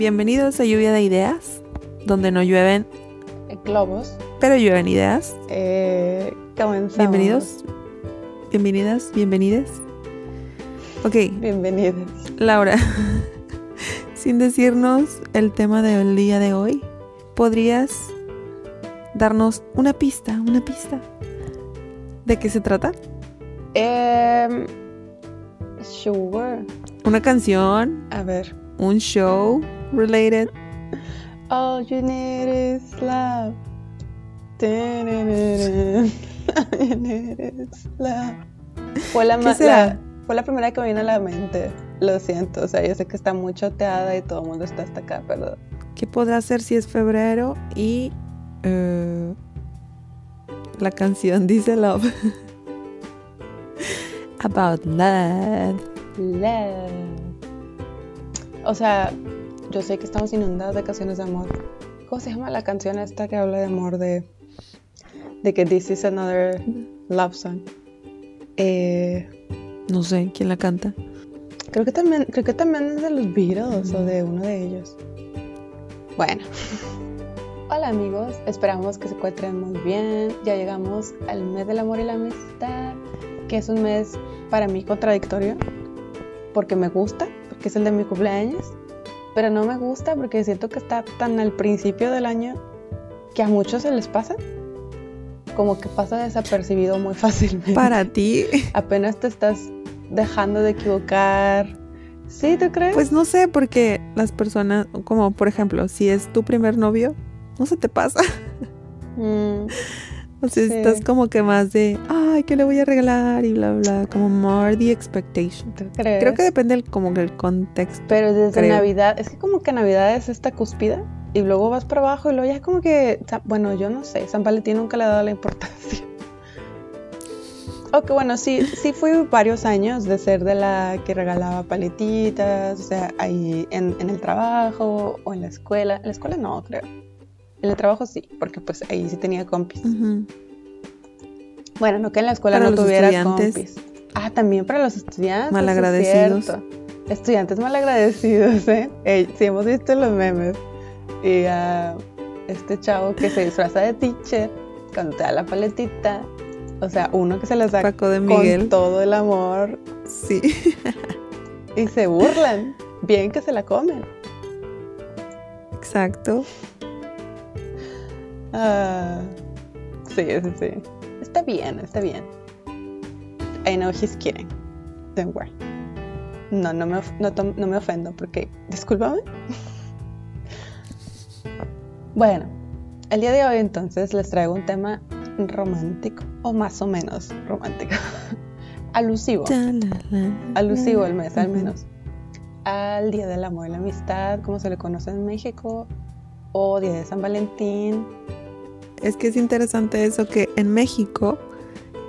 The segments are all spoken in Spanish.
Bienvenidos a Lluvia de Ideas, donde no llueven globos. pero llueven ideas. Eh, comenzamos. Bienvenidos, bienvenidas, bienvenides. Ok, Bienvenidos. Laura, sin decirnos el tema del día de hoy, ¿podrías darnos una pista, una pista? ¿De qué se trata? Em, sure. ¿Una canción? A ver. ¿Un show related? All you need is love. All you need is love. Fue la, ¿Qué ma- será? la- fue la primera que me vino a la mente. Lo siento, o sea, yo sé que está muy choteada y todo el mundo está hasta acá, pero ¿Qué podrá ser si es febrero y eh, la canción dice love? About love. Love. O sea, yo sé que estamos inundados de canciones de amor. ¿Cómo se llama la canción esta que habla de amor de, de que this is another love song? Eh, No sé quién la canta. creo que también, creo que también es de los Beatles o de uno de ellos. Bueno. Hola amigos, esperamos que se encuentren muy bien. Ya llegamos al mes del amor y la amistad, que es un mes para mí contradictorio, porque me gusta, porque es el de mi cumpleaños, pero no me gusta porque siento que está tan al principio del año que a muchos se les pasa, como que pasa desapercibido muy fácilmente. Para ti, Apenas te estás dejando de equivocar. ¿Sí, tú crees? pues no sé, porque las personas, como por ejemplo, si es tu primer novio, no se te pasa. Mm, O sea, Sí. estás como que más de, ay, ¿qué le voy a regalar? Y bla, bla, como more the expectation. ¿tú crees? Creo que depende del, como que el contexto. Pero desde creo. Navidad, es que como que Navidad es esta cúspida y luego vas para abajo y luego ya como que, bueno, yo no sé, San Valentín nunca le ha dado la importancia. Ok, bueno, sí, sí fui varios años de ser de la que regalaba paletitas, o sea, ahí en, en el trabajo o en la escuela. En la escuela no, creo. En el trabajo sí, porque pues ahí sí tenía compis. Bueno, no que en la escuela Para no los tuviera compis. Ah, también para los estudiantes. Malagradecidos. es. Estudiantes malagradecidos, ¿eh? Sí, hemos visto los memes. Y a este chavo que se disfraza de teacher cuando te da la paletita. O sea, uno que se la saca con todo el amor Sí. y se burlan. Bien que se la comen. Exacto. Ah, sí, sí, sí. Está bien, está bien. I know he's kidding. Don't worry. No, no me, no, no me ofendo porque, discúlpame. Bueno, el día de hoy entonces les traigo un tema romántico, o más o menos romántico. Alusivo, alusivo al mes al menos. Al Día del Amor y la Amistad, como se le conoce en México, o Día de San Valentín, Es que es interesante eso que en México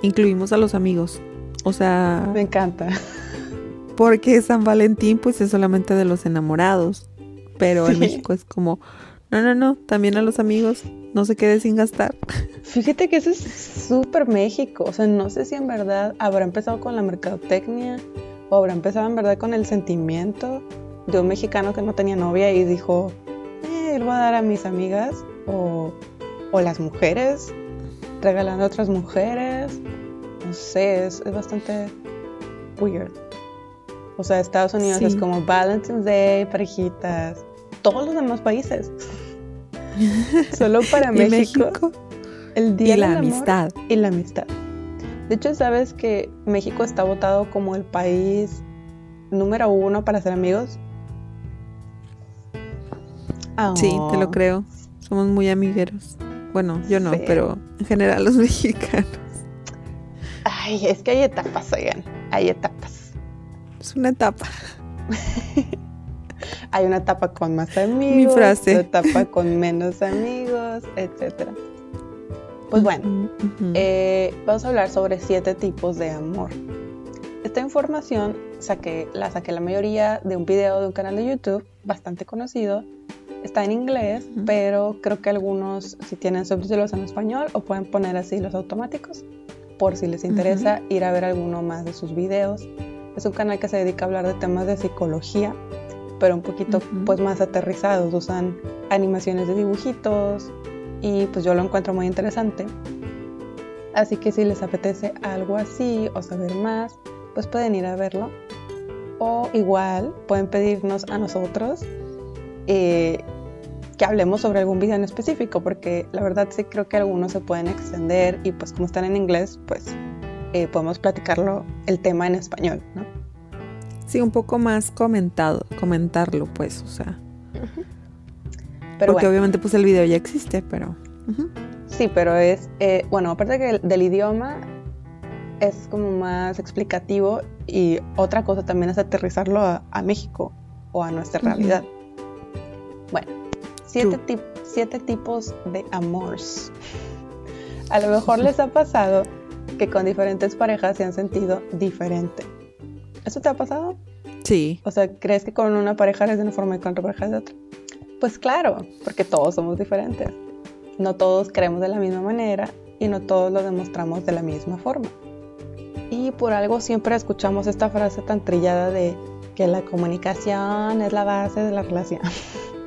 incluimos a los amigos. O sea, Me encanta. porque San Valentín pues es solamente de los enamorados. Pero en. México es como, no, no, no, también a los amigos, no se quede sin gastar. Fíjate que eso es súper México. O sea, no sé si en verdad habrá empezado con la mercadotecnia o habrá empezado en verdad con el sentimiento de un mexicano que no tenía novia y dijo, voy a dar a mis amigas o, o las mujeres, regalando a otras mujeres. No sé, es, es bastante weird. O sea, Estados Unidos Sí. es como Valentine's Day, parejitas, todos los demás países. Solo para México, México el día y la del amor amistad. y la amistad. De hecho, sabes que México está votado como el país número uno para ser amigos. Sí, te lo Oh, creo. Somos muy amigueros. Bueno, yo no, Sí. pero en general los mexicanos. Ay, es que hay etapas, oigan. Hay etapas. Es una etapa. Hay una etapa con más amigos, frase. otra etapa con menos amigos, etc. Pues bueno. Eh, vamos a hablar sobre siete tipos de amor. Esta información saqué, la saqué la mayoría de un video de un canal de YouTube bastante conocido. Está en inglés, pero creo que algunos si tienen subtítulos en español o pueden poner así los automáticos por si les interesa ir a ver alguno más de sus videos. Es un canal que se dedica a hablar de temas de psicología, pero un poquito pues más aterrizados, usan animaciones de dibujitos y pues yo lo encuentro muy interesante. Así que si les apetece algo así o saber más, pues pueden ir a verlo. O igual pueden pedirnos a nosotros eh, que hablemos sobre algún video en específico, porque la verdad sí creo que algunos se pueden extender y pues como están en inglés, pues eh, podemos platicarlo el tema en español, ¿no? Sí, un poco más comentado, comentarlo, pues, o sea. Porque obviamente pues el video ya existe, pero... Sí, pero es, eh, bueno, aparte que del idioma es como más explicativo y otra cosa también es aterrizarlo a, México o a nuestra realidad. Bueno, siete, siete tipos de amores. A lo mejor les ha pasado que con diferentes parejas se han sentido diferente. ¿Eso te ha pasado? Sí. O sea, ¿crees que con una pareja eres de una forma y con otra pareja de otra? Pues claro, porque todos somos diferentes. No todos creemos de la misma manera y no todos lo demostramos de la misma forma. Y por algo siempre escuchamos esta frase tan trillada de que la comunicación es la base de la relación.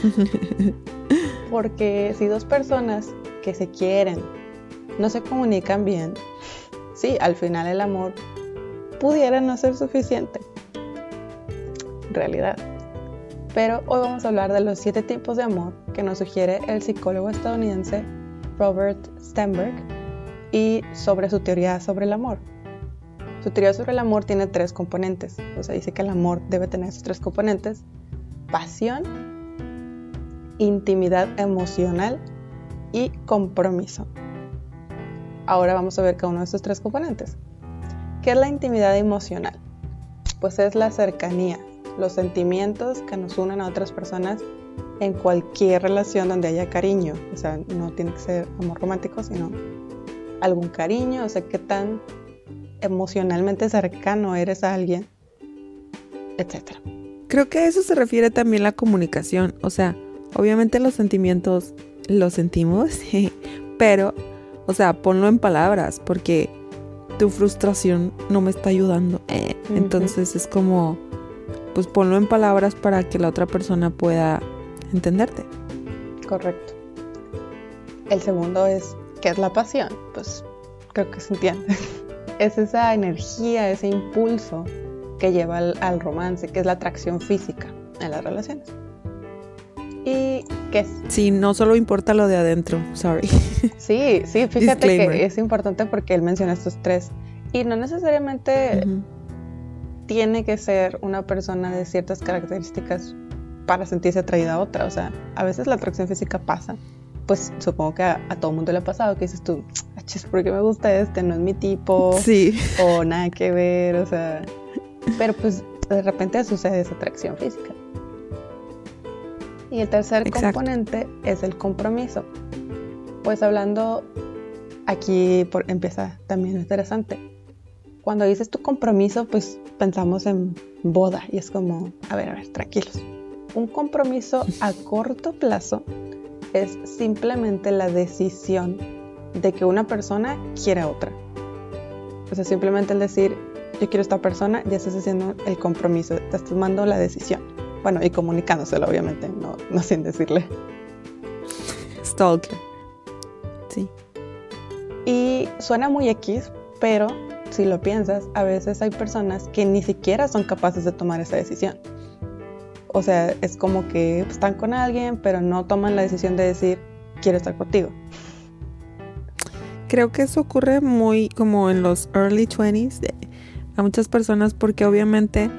Porque si dos personas que se quieren no se comunican bien, sí, al final el amor pudiera no ser suficiente. Realidad. Pero hoy vamos a hablar de los siete tipos de amor que nos sugiere el psicólogo estadounidense Robert Stenberg y sobre su teoría sobre el amor. Su teoría sobre el amor tiene tres componentes. O sea, dice que el amor debe tener esos tres componentes. Pasión, intimidad emocional y compromiso. Ahora vamos a ver cada uno de estos tres componentes. ¿Qué es la intimidad emocional? Pues es la cercanía, los sentimientos que nos unen a otras personas en cualquier relación donde haya cariño. O sea, no tiene que ser amor romántico, sino algún cariño, o sea, qué tan emocionalmente cercano eres a alguien, etc. Creo que a eso se refiere también la comunicación. O sea, obviamente los sentimientos los sentimos, pero, o sea, ponlo en palabras, porque tu frustración no me está ayudando. Eh, entonces es como pues ponlo en palabras para que la otra persona pueda entenderte. Correcto. El segundo es, ¿qué es la pasión? Pues creo que se entiende. es esa energía, ese impulso que lleva al, romance, que es la atracción física en las relaciones. ¿Y qué es? Sí, no solo importa lo de adentro, sorry. Sí, sí, fíjate que es importante porque él menciona estos tres. Y no necesariamente tiene que ser una persona de ciertas características para sentirse atraída a otra. O sea, a veces la atracción física pasa. Pues supongo que a, todo mundo le ha pasado que dices tú, ¿por qué me gusta este? No es mi tipo. Sí. O nada que ver, o sea. Pero pues de repente sucede esa atracción física. Y el tercer componente es el compromiso. Pues hablando, aquí por, empieza también interesante cuando dices tu compromiso, pues pensamos en boda y es como, a ver, a ver, tranquilos. Un compromiso a corto plazo es simplemente la decisión de que una persona quiere a otra. O sea, simplemente el decir, yo quiero a esta persona, ya estás haciendo el compromiso, estás tomando la decisión. Bueno, y comunicándoselo, obviamente, no, no sin decirle. Stalker. Sí. Y suena muy X, pero si lo piensas, a veces hay personas que ni siquiera son capaces de tomar esa decisión. O sea, es como que están con alguien, pero no toman la decisión de decir, quiero estar contigo. Creo que eso ocurre muy como en los early 20s a muchas personas porque obviamente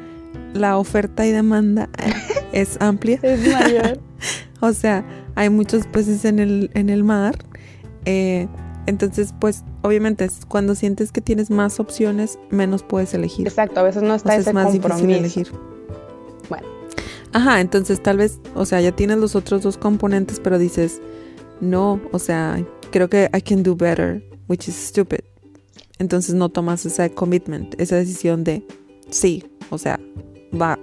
la oferta y demanda es amplia. es mayor. o sea, hay muchos peces en el, en el mar. Eh, entonces, pues, obviamente, cuando sientes que tienes más opciones, menos puedes elegir. Exacto, a veces no está ese es más difícil elegir. Bueno. Ajá, entonces tal vez, o sea, ya tienes los otros dos componentes, pero dices, no, o sea, creo que I can do better, which is stupid. Entonces no tomas esa commitment, esa decisión de sí, o sea, va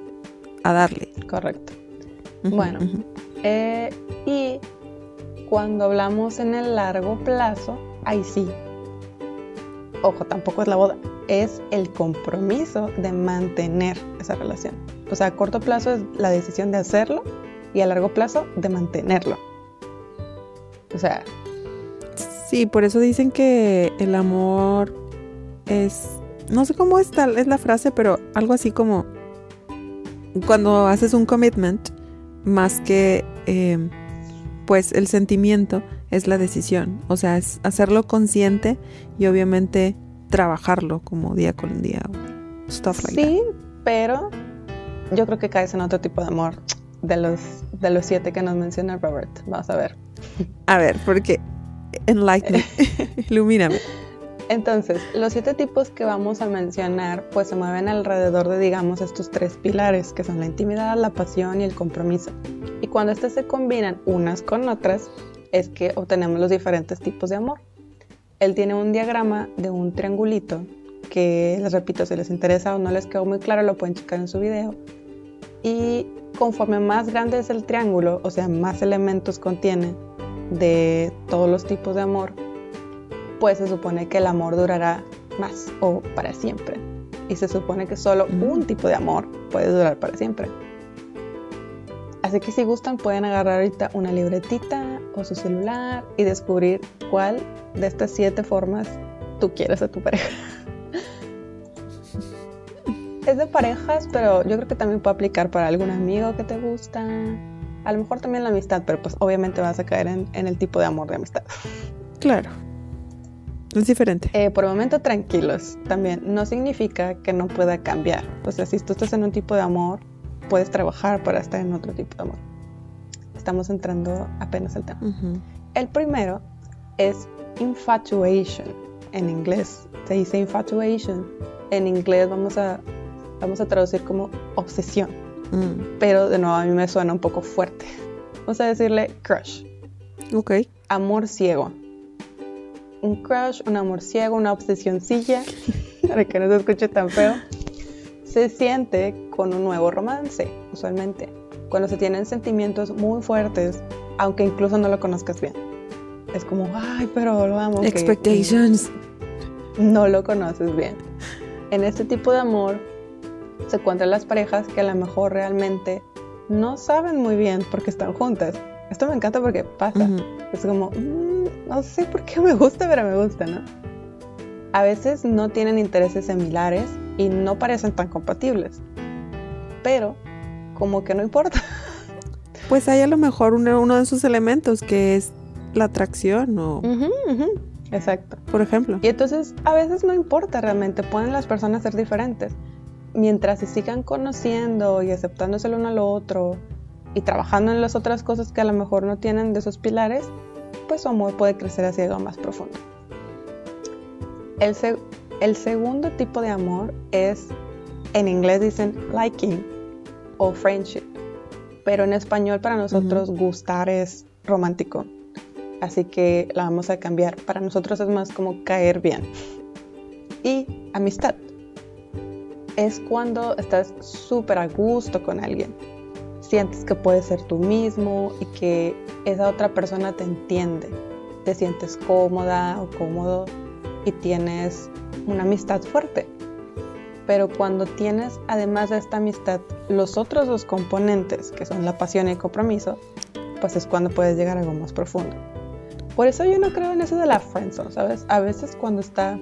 a darle. Correcto. bueno, eh, y cuando hablamos en el largo plazo, ahí sí. ojo, tampoco es la boda, es el compromiso de mantener esa relación. O sea, a corto plazo es la decisión de hacerlo y a largo plazo de mantenerlo. O sea... Sí, por eso dicen que el amor es... No sé cómo es, tal, es la frase, pero algo así como cuando haces un commitment, más que eh, pues el sentimiento, es la decisión. O sea, es hacerlo consciente y obviamente trabajarlo como día con día. Stuff like sí, pero yo creo que caes en otro tipo de amor de los, de los siete que nos menciona Robert. Vamos a ver. A ver, porque enlighten me, ilumíname. Entonces, los siete tipos que vamos a mencionar pues se mueven alrededor de digamos estos tres pilares que son la intimidad, la pasión y el compromiso. Y cuando estas se combinan unas con otras, es que obtenemos los diferentes tipos de amor. Él tiene un diagrama de un triangulito que, les repito, si les interesa o no les quedó muy claro, lo pueden checar en su video. Y conforme más grande es el triángulo, o sea, más elementos contiene de todos los tipos de amor, pues se supone que el amor durará más o para siempre. Y se supone que solo mm. un tipo de amor puede durar para siempre. Así que si gustan pueden agarrar ahorita una libretita o su celular y descubrir cuál de estas siete formas tú quieres a tu pareja. es de parejas, pero yo creo que también puede aplicar para algún amigo que te gusta. A lo mejor también la amistad, pero pues obviamente vas a caer en, el tipo de amor de amistad. Claro. Es diferente. Eh, por el momento tranquilos también. No significa que no pueda cambiar. O sea, si tú estás en un tipo de amor, puedes trabajar para estar en otro tipo de amor. Estamos entrando apenas al tema. El primero es infatuation. En inglés se dice infatuation. En inglés vamos a, vamos a traducir como obsesión. Mm. Pero de nuevo a mí me suena un poco fuerte. Vamos a decirle crush. Ok. Amor ciego. Un crush, un amor ciego, una obsesioncilla. para que no se escuche tan feo se siente con un nuevo romance, usualmente, cuando se tienen sentimientos muy fuertes, aunque incluso no lo conozcas bien. Es como, ay, pero lo amo. Expectations. no lo conoces bien. En este tipo de amor se encuentran las parejas que a lo mejor realmente no saben muy bien por qué están juntas. Esto me encanta porque pasa. Es como, mm, no sé por qué me gusta, pero me gusta, ¿no? A veces no tienen intereses similares y no parecen tan compatibles. Pero como que no importa. Pues hay a lo mejor uno, de sus elementos que es la atracción o... Exacto. Por ejemplo. Y entonces a veces no importa realmente, pueden las personas ser diferentes. Mientras se sigan conociendo y aceptándose el uno al otro y trabajando en las otras cosas que a lo mejor no tienen de esos pilares, pues su amor puede crecer hacia algo más profundo. El, el segundo tipo de amor es, en inglés dicen liking o friendship, pero en español para nosotros gustar es romántico. Así que la vamos a cambiar. Para nosotros es más como caer bien. Y amistad. Es cuando estás súper a gusto con alguien. Sientes que puedes ser tú mismo y que esa otra persona te entiende. Te sientes cómoda o cómodo y tienes una amistad fuerte. Pero cuando tienes, además de esta amistad, los otros dos componentes, que son la pasión y el compromiso, pues es cuando puedes llegar a algo más profundo. Por eso yo no creo en eso de la friendzone, ¿sabes? A veces cuando está,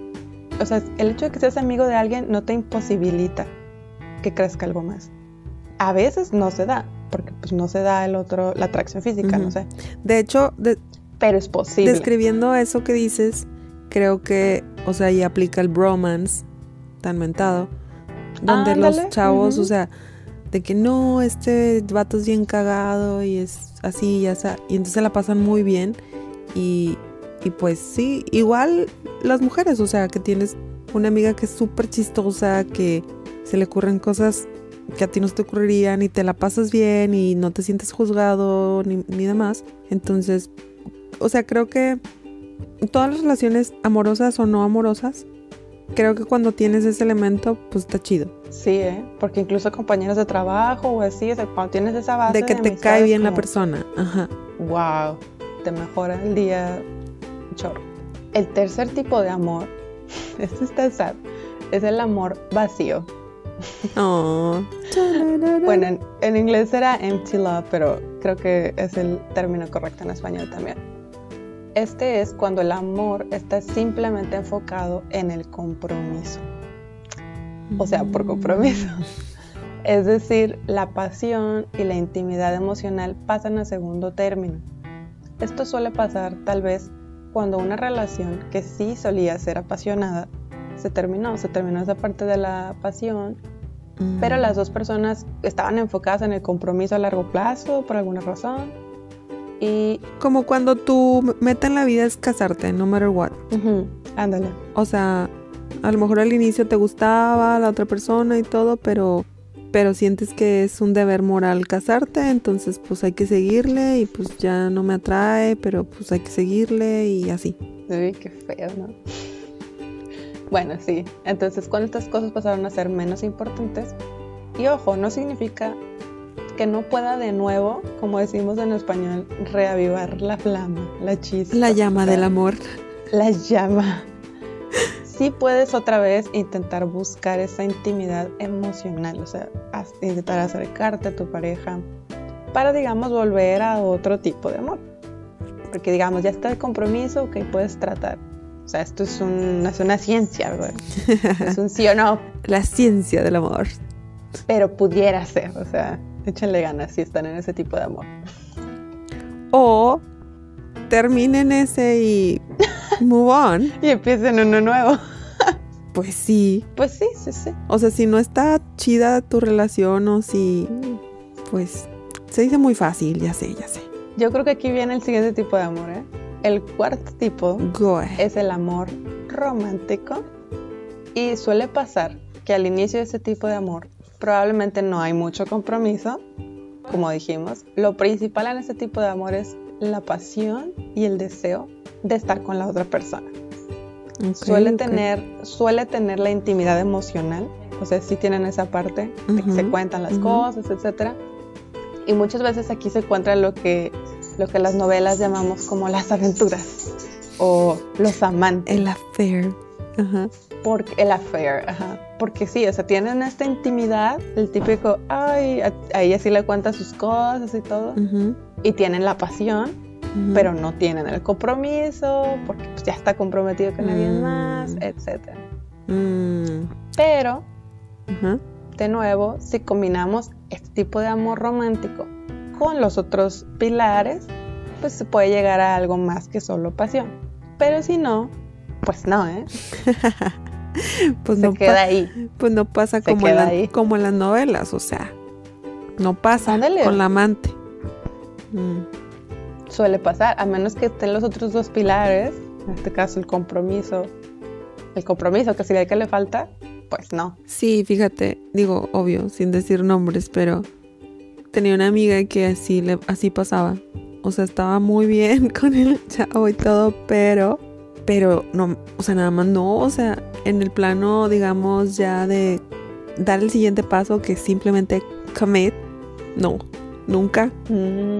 o sea, el hecho de que seas amigo de alguien no te imposibilita que crezca algo más. A veces no se da, porque pues no se da el otro, la atracción física, no sé. De hecho, pero es posible. Describiendo eso que dices, creo que, o sea, ahí aplica el bromance tan mentado, donde los chavos, o sea, de que no, este vato es bien cagado y es así y así, y entonces la pasan muy bien y, y pues sí, igual las mujeres, o sea, que tienes una amiga que es súper chistosa, que se le ocurren cosas que a ti no te ocurrirían y te la pasas bien y no te sientes juzgado ni, ni demás. Entonces, o sea, creo que todas las relaciones amorosas o no amorosas, creo que cuando tienes ese elemento, pues está chido. Sí, ¿eh? porque incluso compañeros de trabajo o así, cuando tienes esa base de que te cae bien la persona, ajá. Wow, te mejora el día chorro. El tercer tipo de amor Esto está sad. Es el amor vacío. Oh. Bueno, en, en inglés era empty love, pero creo que es el término correcto en español también. Este es cuando el amor está simplemente enfocado en el compromiso. O sea, por compromiso. Es decir, la pasión y la intimidad emocional pasan a segundo término. Esto suele pasar tal vez cuando una relación que sí solía ser apasionada se terminó, se terminó esa parte de la pasión, pero Mm. las dos personas estaban enfocadas en el compromiso a largo plazo por alguna razón y Como cuando tu meta en la vida es casarte, no matter what. ujú, ándale. O sea, a lo mejor al inicio te gustaba la otra persona y todo, pero pero sientes que es un deber moral casarte, entonces pues hay que seguirle y pues ya no me atrae, pero pues hay que seguirle y así. Uy, qué feo, ¿no? Bueno, sí. Entonces, cuando estas cosas pasaron a ser menos importantes, y ojo, no significa que no pueda de nuevo, como decimos en español, reavivar la flama, la chispa. La llama o sea, del amor. La llama. Sí puedes otra vez intentar buscar esa intimidad emocional, o sea, intentar acercarte a tu pareja para, digamos, volver a otro tipo de amor. Porque, digamos, ya está el compromiso, ok, puedes tratar. O sea, esto es, un- es una ciencia, ¿verdad? Es un sí o no, La ciencia del amor. pero pudiera ser, o sea, échenle ganas si están en ese tipo de amor. O terminen ese y move on. Y empiecen uno nuevo. Pues sí. Pues sí, sí, sí. O sea, si no está chida tu relación o si pues se dice muy fácil, ya sé, ya sé. Yo creo que aquí viene el siguiente tipo de amor, ¿eh? El cuarto tipo es el amor romántico y suele pasar que al inicio de ese tipo de amor probablemente no hay mucho compromiso, como dijimos. Lo principal en este tipo de amor es la pasión y el deseo de estar con la otra persona. Suele, tener, suele tener la intimidad emocional, o sea, sí tienen esa parte de que se cuentan las cosas, etc. Y muchas veces aquí se encuentra lo que, lo que las novelas llamamos como las aventuras o los amantes. El affair. Ajá. Porque, el affair, ajá. Porque sí, o sea, tienen esta intimidad, el típico, ay, a, ella sí le cuenta sus cosas y todo, ujú, y tienen la pasión, pero no tienen el compromiso, porque pues, ya está comprometido con alguien Mm. más, etc. Mm, Pero, de nuevo, si combinamos este tipo de amor romántico con los otros pilares, pues se puede llegar a algo más que solo pasión. Pero si no, pues no, ¿eh? Pues Se no, queda ahí. pues no pasa se como en, queda la- ahí. como en las novelas, o sea, no pasa Ándale. con la amante. Mm, Suele pasar, a menos que estén los otros dos pilares, en este caso el compromiso, el compromiso que sería el que le falta, pues no. Sí, fíjate, digo, obvio, sin decir nombres, pero tenía una amiga que así le así pasaba. O sea, estaba muy bien con el chavo y todo, pero pero no, o sea, nada más no, o sea, en el plano digamos ya de dar el siguiente paso que simplemente commit, no, nunca.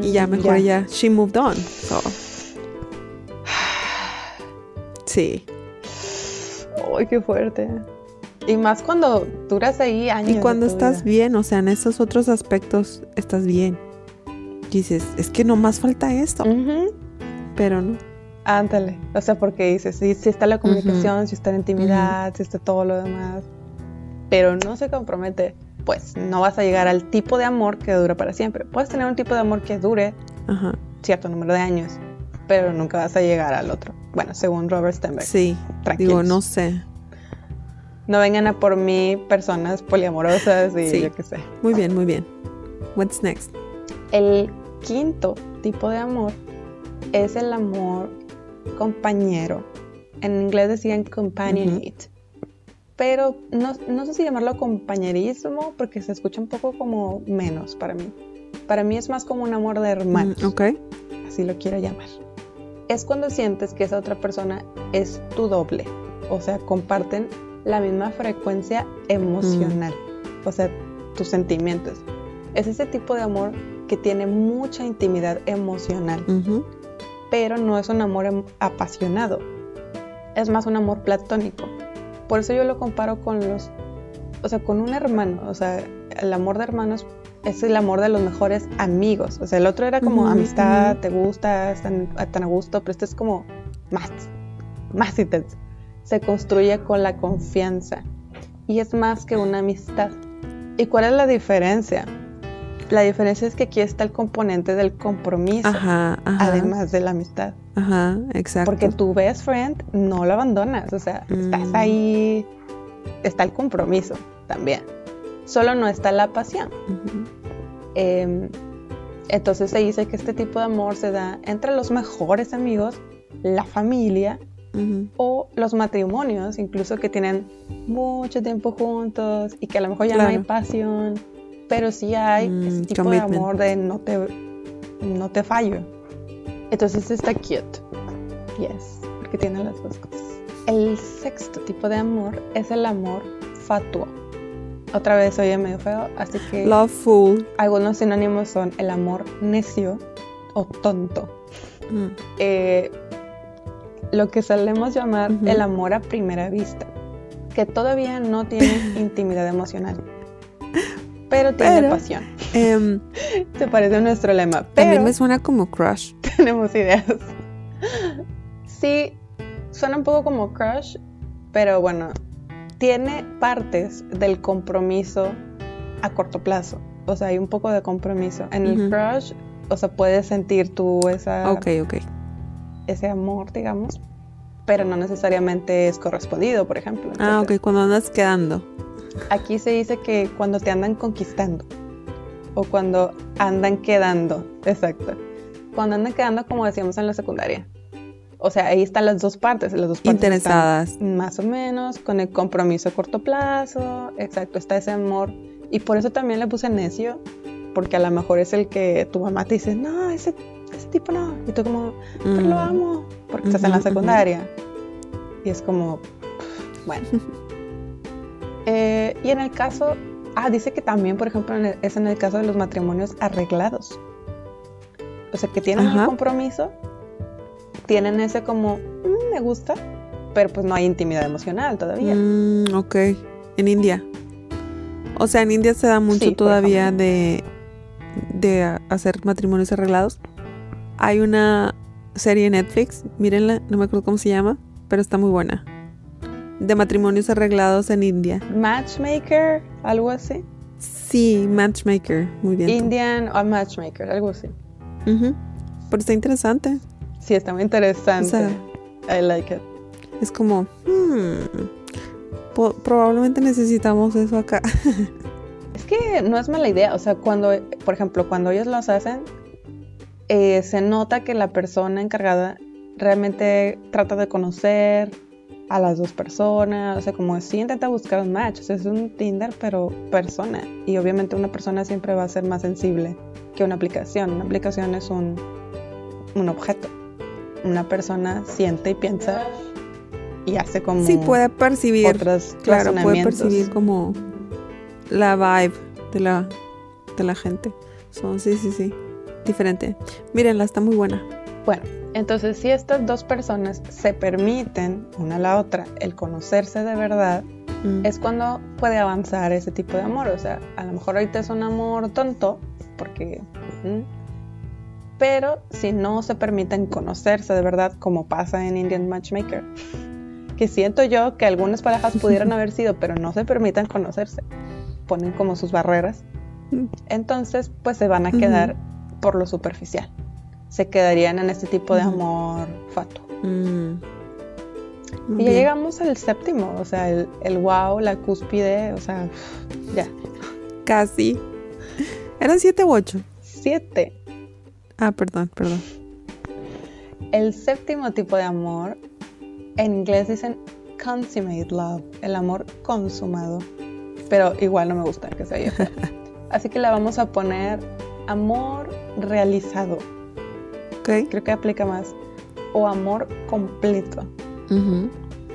Y ya mejor ella she moved on. So. Sí. Uy, qué fuerte. Y más cuando duras ahí años. Y cuando estás vida. bien, o sea, en esos otros aspectos estás bien. Dices, es que no más falta esto, Ujú. pero no. Ándale. O sea, porque dices, sí, sí está la comunicación, sí está la intimidad, sí está todo lo demás. Pero no se compromete, pues no vas a llegar al tipo de amor que dura para siempre. Puedes tener un tipo de amor que dure cierto número de años, pero nunca vas a llegar al otro. Bueno, según Robert Stenberg. Sí. Tranquilos. Digo, no sé. No vengan a por mí personas poliamorosas y Sí. yo qué sé. Muy bien, muy bien. What's next? El quinto tipo de amor es el amor compañero. En inglés decían companionate. Pero no, no sé si llamarlo compañerismo porque se escucha un poco como menos para mí. Para mí es más como un amor de hermanos, Mm, ok. así lo quiero llamar. Es cuando sientes que esa otra persona es tu doble. O sea, comparten la misma frecuencia emocional. O sea, tus sentimientos. Es ese tipo de amor que tiene mucha intimidad emocional, pero no es un amor em- apasionado. Es más un amor platónico. por eso yo lo comparo con los, o sea, con un hermano, o sea, el amor de hermanos es el amor de los mejores amigos, o sea, el otro era como amistad, te gusta, tan, tan a gusto, pero este es como más, más intenso. Se construye con la confianza y es más que una amistad. ¿Y cuál es la diferencia? La diferencia es que aquí está el componente del compromiso, Ajá, ajá. además de la amistad. Ajá, exacto. Porque tu best friend no lo abandonas, o sea, estás Mm. ahí, está el compromiso también. Solo no está la pasión. Eh, entonces se dice que este tipo de amor se da entre los mejores amigos, la familia Ujú. o los matrimonios, incluso que tienen mucho tiempo juntos y que a lo mejor ya no hay Claro. pasión, pero sí hay Mm, ese tipo commitment. de amor de no te, no te fallo. Entonces está cute. Yes, porque tiene las dos cosas. El sexto tipo de amor es el amor fatuo. Otra vez oye medio feo, así que Loveful. algunos sinónimos son el amor necio o tonto. Mm. Eh, lo que solemos llamar el amor a primera vista, que todavía no tiene intimidad emocional, pero tiene Pero- pasión. Em, Se parece a nuestro lema, también pero me suena como crush. tenemos ideas. Sí, suena un poco como crush, pero bueno, tiene partes del compromiso a corto plazo. O sea, hay un poco de compromiso. En el crush, o sea, puedes sentir tú esa, Ok, ok. Ese amor, digamos, pero no necesariamente es correspondido, por ejemplo. Ah, ok, cuando andas quedando. Aquí se dice que cuando te andan conquistando o cuando andan quedando, exacto. Cuando andan quedando, como decíamos en la secundaria. O sea, ahí están las dos partes, las dos partes Interesadas. están más o menos con el compromiso a corto plazo, exacto, está ese amor. Y por eso también le puse necio, porque a lo mejor es el que tu mamá te dice, no, ese, ese tipo no. Y tú como, pero lo Mm. amo, porque estás en la secundaria. Y es como, bueno. Eh, y en el caso, ah, dice que también, por ejemplo, en el- es en el caso de los matrimonios arreglados. O sea, que tienen Ajá. el compromiso, tienen ese como, "Mm, me gusta, pero pues no hay intimidad emocional todavía. Mm, ok. En India. O sea, en India se da mucho Sí, todavía de, de hacer matrimonios arreglados. Hay una serie en Netflix, mírenla, no me acuerdo cómo se llama, pero está muy buena. De matrimonios arreglados en India. Matchmaker, algo así. Sí, Matchmaker, muy bien. Indian o Matchmaker, algo así. Ujú. Pero está interesante. Sí, está muy interesante. O sea, I like it. Es como, hmm, probablemente necesitamos eso acá. Es que no es mala idea, o sea, cuando, por ejemplo, cuando ellos los hacen, eh, se nota que la persona encargada realmente trata de conocer a las dos personas, o sea, como si intenta buscar un match, o sea, es un Tinder, pero persona, y obviamente una persona siempre va a ser más sensible que una aplicación, una aplicación es un, un objeto, una persona siente y piensa y hace como Sí, puede percibir. otros Claro, puede percibir como la vibe de la, de la gente. Son, sí, sí, sí. Diferente. Mírenla, está muy buena. Bueno, entonces si estas dos personas se permiten una a la otra el conocerse de verdad, Mm. es cuando puede avanzar ese tipo de amor. O sea, a lo mejor ahorita es un amor tonto, porque... ¿mm? Pero si no se permiten conocerse de verdad, como pasa en Indian Matchmaker, que siento yo que algunas parejas pudieron haber sido, pero no se permiten conocerse, ponen como sus barreras, Mm. entonces pues se van a quedar por lo superficial. Se quedarían en este tipo de amor fatuo. Mm. Y ya llegamos al séptimo, o sea, el, el wow, la cúspide, o sea, ya. Casi. ¿Eran siete u ocho? Siete. Ah, perdón, perdón. El séptimo tipo de amor, en inglés dicen consummate love, el amor consumado. Pero igual no me gusta que se oye. Así que la vamos a poner amor realizado. Ok. Creo que aplica más. O amor completo.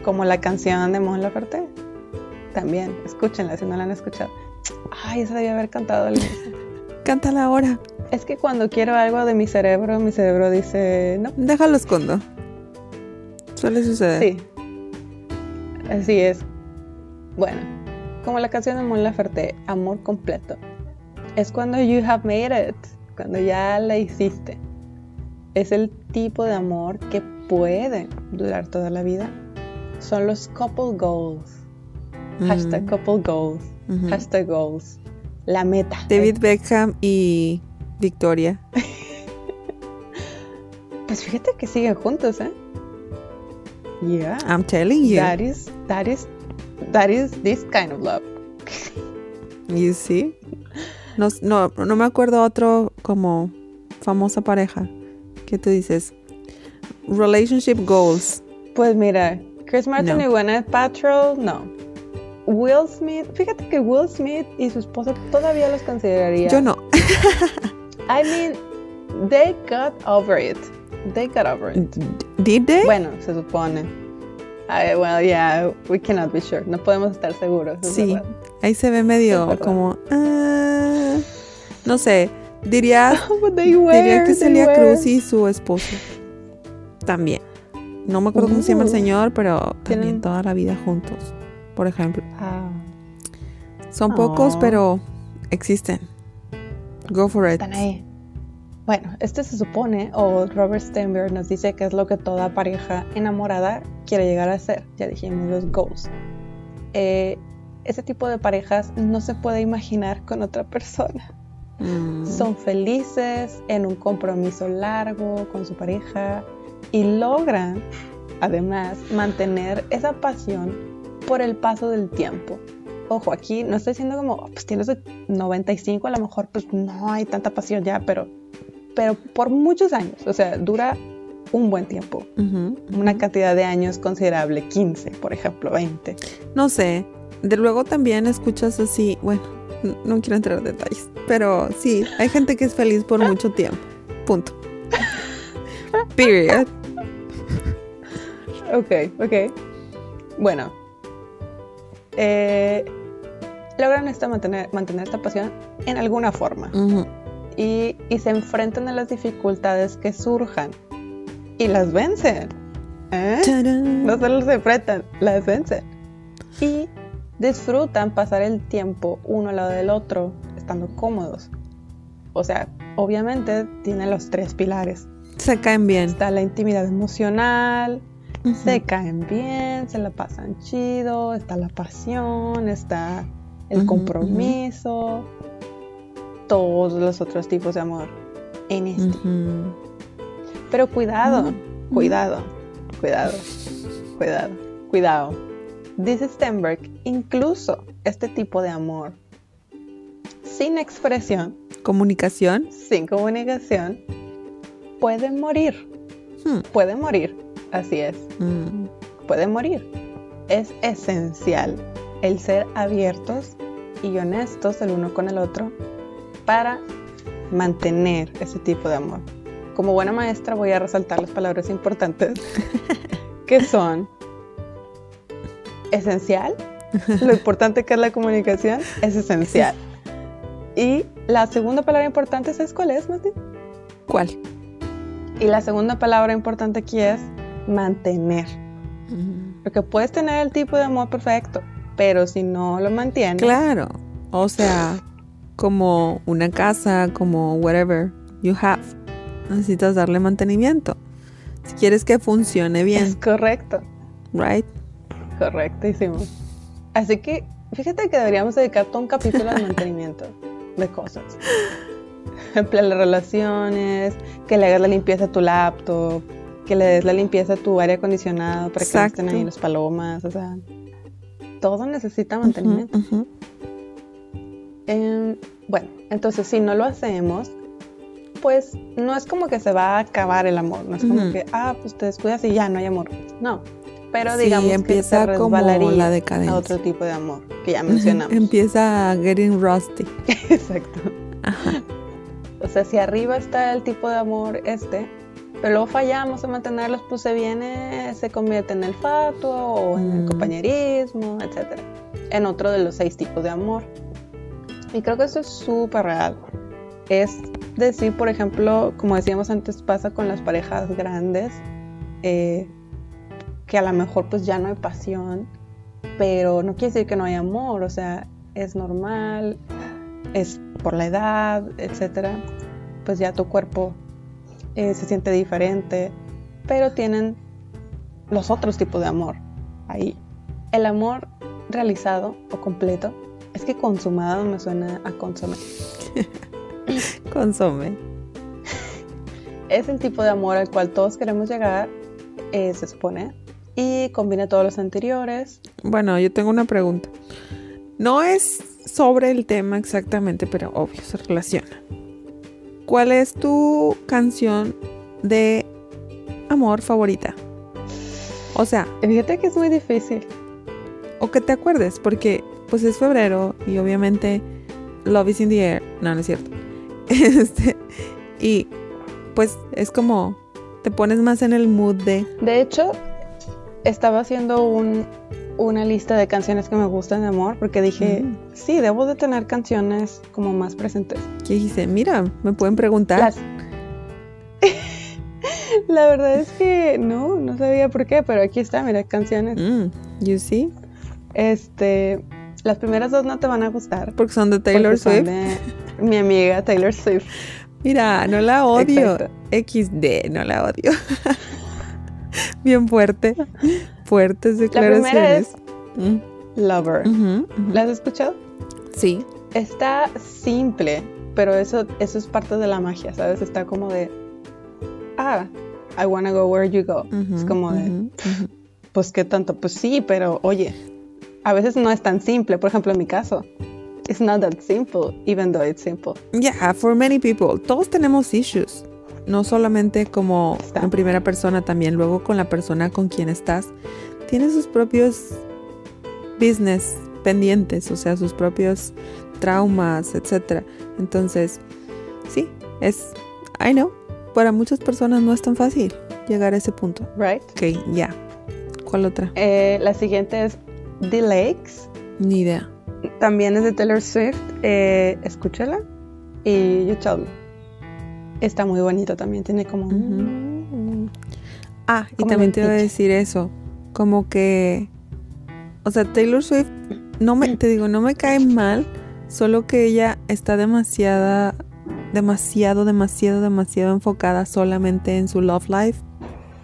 Como la canción de Mon Laferte. También, escúchenla si no la han escuchado. Ay, esa debía haber cantado al inicio. Cántala ahora. Es que cuando quiero algo de mi cerebro, mi cerebro dice, no, Déjalo escondo. Suele suceder. sí. Así es. Bueno, como la canción de Mon Laferte, Amor completo. Es cuando you have made it, cuando ya la hiciste. Es el tipo de amor que puede durar toda la vida. Son los couple goals. Hashtag couple goals. Hashtag goals. La meta. David Beckham y Victoria. pues fíjate que siguen juntos, ¿eh? Yeah. I'm telling you. That is, that is, that is this kind of love. You see? No, no, no me acuerdo otro como famosa pareja que tú dices. Relationship goals. Pues mira, Chris Martin y Gwyneth Paltrow, no. Will Smith, fíjate que Will Smith y su esposa todavía los consideraría. Yo no. I mean, they got over it. They got over it. Did they? Bueno, se supone. I, well, yeah, we cannot be sure. No podemos estar seguros. Sí, ahí se ve medio como. Uh, no sé. Diría, diría que Celia Cruz y su esposo. También. No me acuerdo cómo se llama el uh. señor, pero también toda la vida juntos, por ejemplo. Ah. Son pocos, pero existen. Go for it. Están ahí. Bueno, este se supone, o Robert Steinberg nos dice que es lo que toda pareja enamorada quiere llegar a ser. Ya dijimos los goals. Eh, ese tipo de parejas no se puede imaginar con otra persona. Mm. Son felices en un compromiso largo con su pareja y logran, además, mantener esa pasión por el paso del tiempo. Ojo, aquí no estoy diciendo como, oh, pues tienes 95, a lo mejor pues no hay tanta pasión ya, pero pero por muchos años, o sea, dura un buen tiempo, una cantidad de años considerable, 15, por ejemplo, 20. No sé, de luego también escuchas así, bueno, no quiero entrar en detalles, pero sí, hay gente que es feliz por mucho tiempo, punto. Period. Ok, ok. Bueno, eh, logran esta mantener, mantener esta pasión en alguna forma y, se enfrentan a las dificultades que surjan y las vencen. ¿eh? No solo se enfrentan, las vencen. Y disfrutan pasar el tiempo uno al lado del otro, estando cómodos. O sea, obviamente tienen los tres pilares. Se caen bien. Está la intimidad emocional, se caen bien, se la pasan chido, está la pasión, está el compromiso, todos los otros tipos de amor en este. Pero cuidado, cuidado, cuidado, cuidado, cuidado. Dice Stenberg, incluso este tipo de amor sin expresión, comunicación, sin comunicación, puede morir. Hmm. Puede morir, así es. Hmm. Puede morir. Es esencial el ser abiertos y honestos el uno con el otro para mantener ese tipo de amor. Como buena maestra voy a resaltar las palabras importantes que son esencial, lo importante que es la comunicación es esencial. Y la segunda palabra importante es cuál es, Mati? ¿Cuál? Y la segunda palabra importante aquí es mantener. Porque puedes tener el tipo de amor perfecto, pero si no lo mantienes. Claro. O sea, como una casa, como whatever you have. Necesitas darle mantenimiento. Si quieres que funcione bien. Es correcto. Right? Correctísimo. Así que fíjate que deberíamos dedicar todo un capítulo al mantenimiento de cosas. Ejemplo, las relaciones, que le hagas la limpieza a tu laptop, que le des la limpieza a tu aire acondicionado para que no estén ahí las palomas, o sea, todo necesita mantenimiento. Em, bueno, entonces si no lo hacemos, pues no es como que se va a acabar el amor, no es como que, ah, pues te descuidas y ya no hay amor. No, pero digamos empieza que se como la decadencia. a otro tipo de amor que ya mencionamos. empieza getting rusty. Exacto. O sea, si arriba está el tipo de amor este, pero luego fallamos en mantenerlos, pues se viene, se convierte en el fatuo o en el compañerismo, etcétera. En otro de los seis tipos de amor. Y creo que esto es súper real. Es decir, por ejemplo, como decíamos antes, pasa con las parejas grandes, eh, que a lo mejor pues ya no hay pasión pero no quiere decir que no hay amor, o sea, es normal, es por la edad, etcétera. Pues ya tu cuerpo eh, se siente diferente, pero tienen los otros tipos de amor ahí. El amor realizado o completo es que consumado me suena a consomé. Consome. Es el tipo de amor al cual todos queremos llegar, eh, se supone, y combina todos los anteriores. Bueno, yo tengo una pregunta. No es sobre el tema exactamente, pero obvio, se relaciona. ¿Cuál es tu canción de amor favorita? O sea, Fíjate que es muy difícil. o que te acuerdes, porque pues es febrero y obviamente Love is in the air. No, no es cierto. Este, y pues es como te pones más en el mood de De hecho, estaba haciendo un- una lista de canciones que me gustan de amor porque dije, Mm. sí, debo de tener canciones como más presentes. que dice, mira, me pueden preguntar. Las- La verdad es que no, no sabía por qué, pero aquí está, mira, canciones. Mm, you see? Este, las primeras dos no te van a gustar. Porque son de Taylor Swift. de mi amiga Taylor Swift. Mira, no la odio. Exacto. XD, no la odio. Bien fuerte. Fuertes La primera declaraciones. es Lover. ujú. ¿La has escuchado? Sí. Está simple, pero eso, eso es parte de la magia, ¿sabes? Está como de, ah, I wanna go where you go. ujú, es como de, pues qué tanto, pues sí, pero oye, a veces no es tan simple. Por ejemplo, en mi caso, it's not that simple, even though it's simple. Yeah, for many people. Todos tenemos issues. No solamente como en primera persona, también luego con la persona con quien estás. Tiene sus propios business pendientes, o sea, sus propios traumas, etc. Entonces, sí, es, I know, para muchas personas no es tan fácil llegar a ese punto. Right? Ok, ya. ¿Cuál otra? Eh, la siguiente es The Lakes. Ni idea. También es de Taylor Swift. Eh, escúchala y you tell me. Está muy bonito también. Tiene como. Ujú. Ah, y también te iba a decir eso, como que, o sea, Taylor Swift, no me, te digo, no me cae mal, solo que ella está demasiada, demasiado, demasiado, demasiado enfocada solamente en su love life.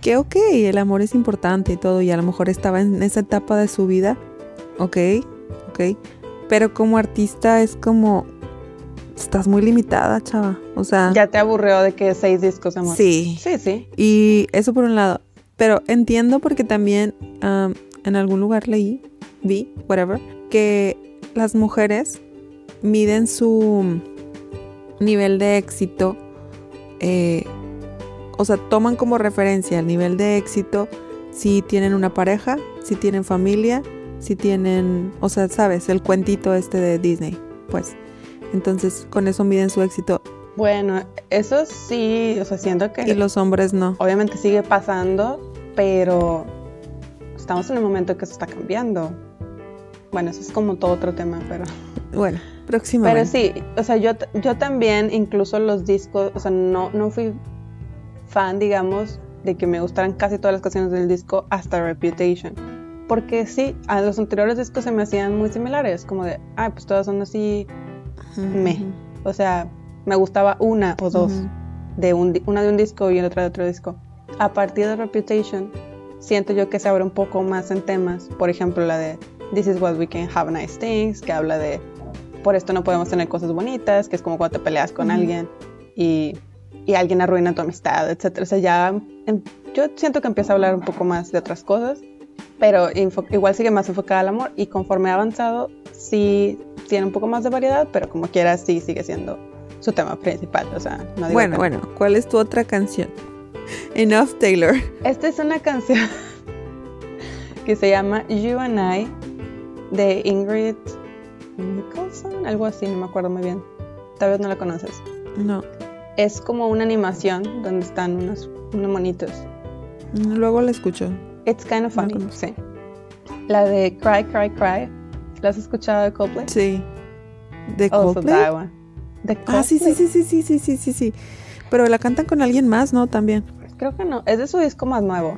Que ok, el amor es importante y todo, y a lo mejor estaba en esa etapa de su vida, ok, ok, pero como artista es como, estás muy limitada, chava, o sea, Ya te aburrió de que seis discos amor. sí. Sí, sí. Y eso por un lado. Pero entiendo porque también um, en algún lugar leí, vi, whatever, que las mujeres miden su nivel de éxito, eh, o sea, toman como referencia el nivel de éxito si tienen una pareja, si tienen familia, si tienen, o sea, sabes, el cuentito este de Disney, pues. Entonces, con eso miden su éxito Bueno, eso sí, o sea, siento que y los hombres no. obviamente sigue pasando, pero estamos en un momento que eso está cambiando. Bueno, eso es como todo otro tema, pero... Bueno, Pero próximamente. sí, o sea, yo, yo también, incluso los discos, o sea, no, no fui fan, digamos, de que me gustaran casi todas las canciones del disco hasta Reputation. Porque sí, a los anteriores discos se me hacían muy similares, como de, ay, pues todas son así, me. O sea, me gustaba una o dos, de un, una de un disco y otra de otro disco. A partir de Reputation, siento yo que se abre un poco más en temas, por ejemplo, la de This is what we can have nice things, que habla de por esto no podemos tener cosas bonitas, que es como cuando te peleas con alguien y, y alguien arruina tu amistad, etc. O sea, ya em- yo siento que empieza a hablar un poco más de otras cosas, pero igual sigue más enfocada al amor y conforme ha avanzado, sí tiene un poco más de variedad, pero como quiera, sí sigue siendo su tema principal. O sea, no digo Bueno, que- bueno, ¿cuál es tu otra canción? Enough Taylor. Esta es una canción que se llama You and I de Ingrid Nicholson, algo así, no me acuerdo muy bien. Tal vez no la conoces. No. Es como una animación donde están unos, unos monitos. Luego la escucho. It's kind of No funny, conozco. sí. La de Cry, Cry, Cry. ¿La has escuchado de Coldplay? Sí. ¿De Also Coldplay? De Ah, sí, sí, Coldplay. sí, sí, sí, sí, sí, sí, sí. Pero la cantan con alguien más, ¿no? También. Creo que no. Es de su disco más nuevo,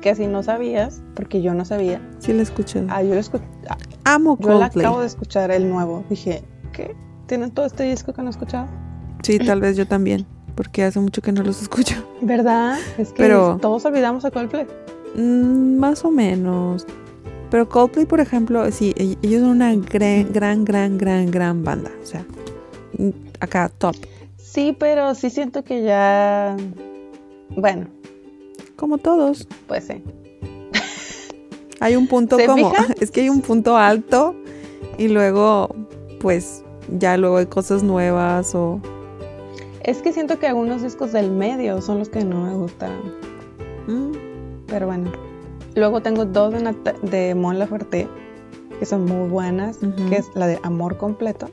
que si no sabías, porque yo no sabía. Sí la escuché. Ah, yo lo escuché. Amo Yo la Coldplay. acabo de escuchar el nuevo. Dije, ¿qué? ¿Tienen todo este disco que no he escuchado? Sí, tal vez yo también, porque hace mucho que no los escucho. ¿Verdad? Es que Pero- todos olvidamos a Coldplay. Mm, más o menos. Pero Coldplay, por ejemplo, sí, e- ellos son una gran, gran, gran, gran, gran banda. O sea, mm, acá top. Sí, pero sí siento que ya. Bueno, Como todos. pues sí. Hay un punto ¿Se como, fijan? es que hay un punto alto y luego, pues, ya luego hay cosas nuevas o... Es que siento que algunos discos del medio son los que no me gustan. Mm, Pero bueno. Luego tengo dos de, Nat- de Mon Laferte que son muy buenas, que es la de Amor Completo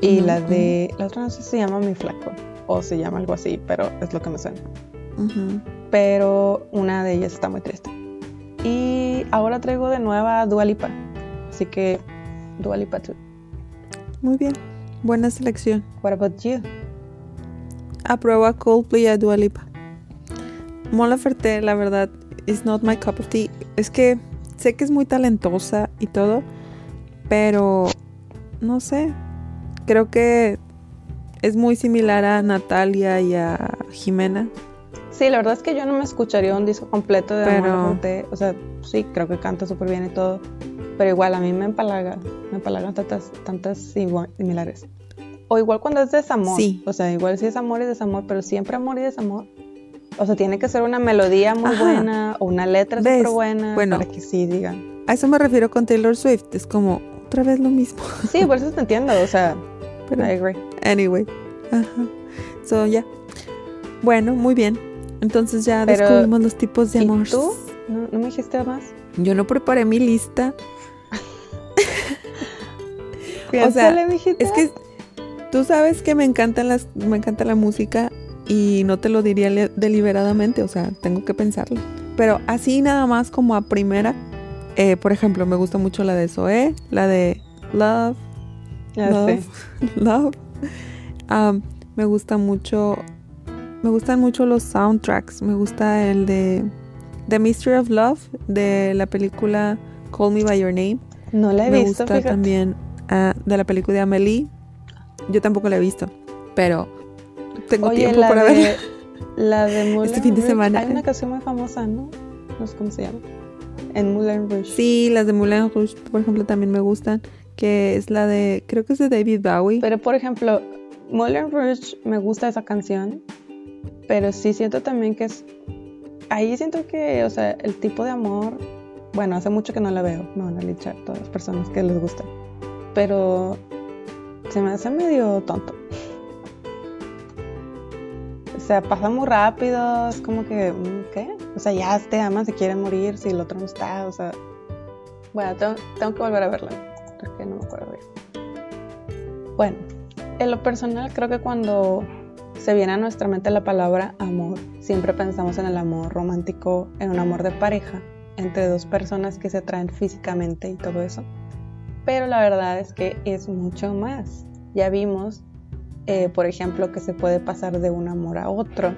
y la de la otra no sé si se llama Mi Flaco o se llama algo así, pero es lo que me suena. Pero una de ellas está muy triste. Y ahora traigo de nueva Dua Lipa, así que Dua Lipa too. Muy bien. Buena selección. What about you? Aprueba Coldplay a Dua Lipa. Mon Laferte, la verdad, is not my cup of tea. Es que sé que es muy talentosa y todo, pero no sé. Creo que es muy similar a Natalia y a Jimena. Sí, la verdad es que yo no me escucharía un disco completo de Pero- Laferte. O sea, sí, creo que canta súper bien y todo. Pero igual a mí me empalaga. Me empalagan tantas, tantas igual- similares. O igual cuando es desamor. Sí. O sea, igual sí es amor y desamor, pero siempre amor y desamor. O sea, tiene que ser una melodía muy Ajá. buena o una letra ¿Ves? súper buena Bueno. para que sí digan. A eso me refiero con Taylor Swift. Es como otra vez lo mismo. Sí, por eso te entiendo. O sea, Pero, I agree. anyway. Ajá. So, ya. Bueno, muy bien. Entonces ya Pero, descubrimos los tipos de ¿Y amor. tú? ¿No, ¿No me dijiste más? Yo no preparé mi lista. O sea. Es que tú sabes que me encantan las, me encanta la música y no te lo diría deliberadamente, o sea, tengo que pensarlo. Pero así nada más como a primera, eh, por ejemplo, me gusta mucho la de Zoe, la de Love, Ya Love, sé. Love. Me gusta mucho, me gustan mucho los soundtracks. Me gusta el de The Mystery of Love de la película Call Me by Your Name. No la he Me visto, gusta fíjate. también ah, de la película de Amelie. Yo tampoco la he visto, pero tengo Oye, tiempo para de, verla. La de Moulin Este fin de Rouge, semana. Hay una canción muy famosa, ¿no? No sé cómo se llama. En Moulin Rouge. Sí, las de Moulin Rouge, por ejemplo, también me gustan. Que es la de, creo que es de David Bowie. Pero, por ejemplo, Moulin Rouge me gusta esa canción. Pero sí siento también que es. Ahí siento que, o sea, el tipo de amor. Bueno, hace mucho que no la veo. Me van a linchar todas las personas que les gusta. Pero se me hace medio tonto. Sea, pasa muy rápido. Es como que, mm, ¿qué? O sea, ya te aman, se quiere morir si el otro no está. O sea, bueno, tengo, tengo que volver a verla. Porque no me acuerdo bien. Bueno, en lo personal creo que cuando se viene a nuestra mente la palabra amor, siempre pensamos en el amor romántico, en un amor de pareja, entre dos personas que se atraen físicamente y todo eso. Pero la verdad es que es mucho más. Ya vimos, eh, por ejemplo, que se puede pasar de un amor a otro.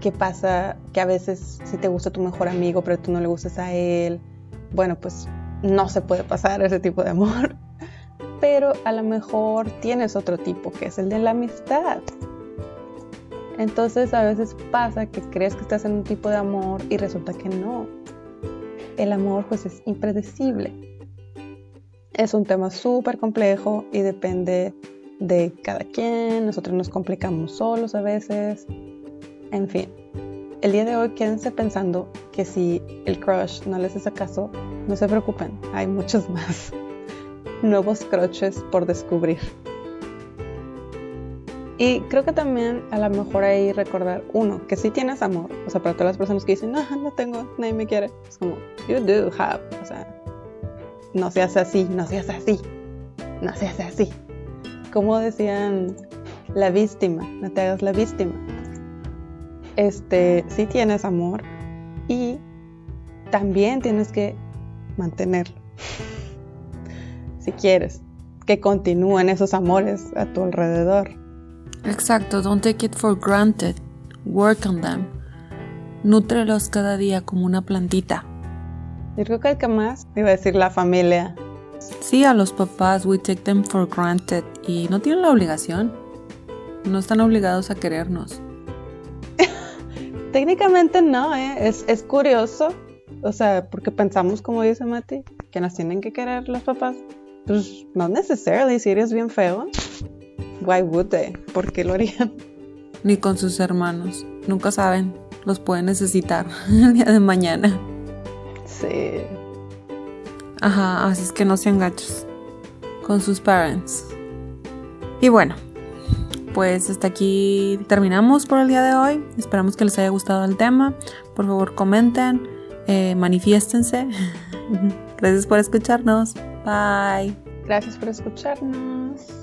Que pasa que a veces si te gusta tu mejor amigo, pero tú no le gustas a él, bueno, pues no se puede pasar ese tipo de amor pero a lo mejor tienes otro tipo, que es el de la amistad. Entonces a veces pasa que crees que estás en un tipo de amor y resulta que no. El amor pues es impredecible. Es un tema súper complejo y depende de cada quien. Nosotros nos complicamos solos a veces. En fin, el día de hoy quédense pensando que si el crush no les hace caso, no se preocupen, hay muchos más nuevos croches por descubrir. Y creo que también a lo mejor ahí recordar, uno, que sí tienes amor. O sea, para todas las personas que dicen, no, no tengo, nadie me quiere. Es como, you do have. O sea, no seas así, no seas así, no seas así. Como decían, la víctima, no te hagas la víctima. Este, sí tienes amor y también tienes que mantenerlo si quieres, que continúen esos amores a tu alrededor. Exacto, don't take it for granted. Work on them. Nútrelos cada día como una plantita. Yo creo que el que más iba a decir la familia. Sí, a los papás, we take them for granted y no tienen la obligación. No están obligados a querernos. Técnicamente no, ¿eh? es, es curioso. O sea, porque pensamos, como dice Mati, que nos tienen que querer los papás. Pues no necesariamente, si eres bien feo. Why would they? ¿Por qué lo harían? Ni con sus hermanos. Nunca saben. Los pueden necesitar el día de mañana. Sí. Ajá, así es que no sean gachos con sus parents. Y bueno, pues hasta aquí terminamos por el día de hoy. Esperamos que les haya gustado el tema. Por favor, comenten, eh, manifiéstense. Gracias por escucharnos. Bye. Gracias por escucharnos.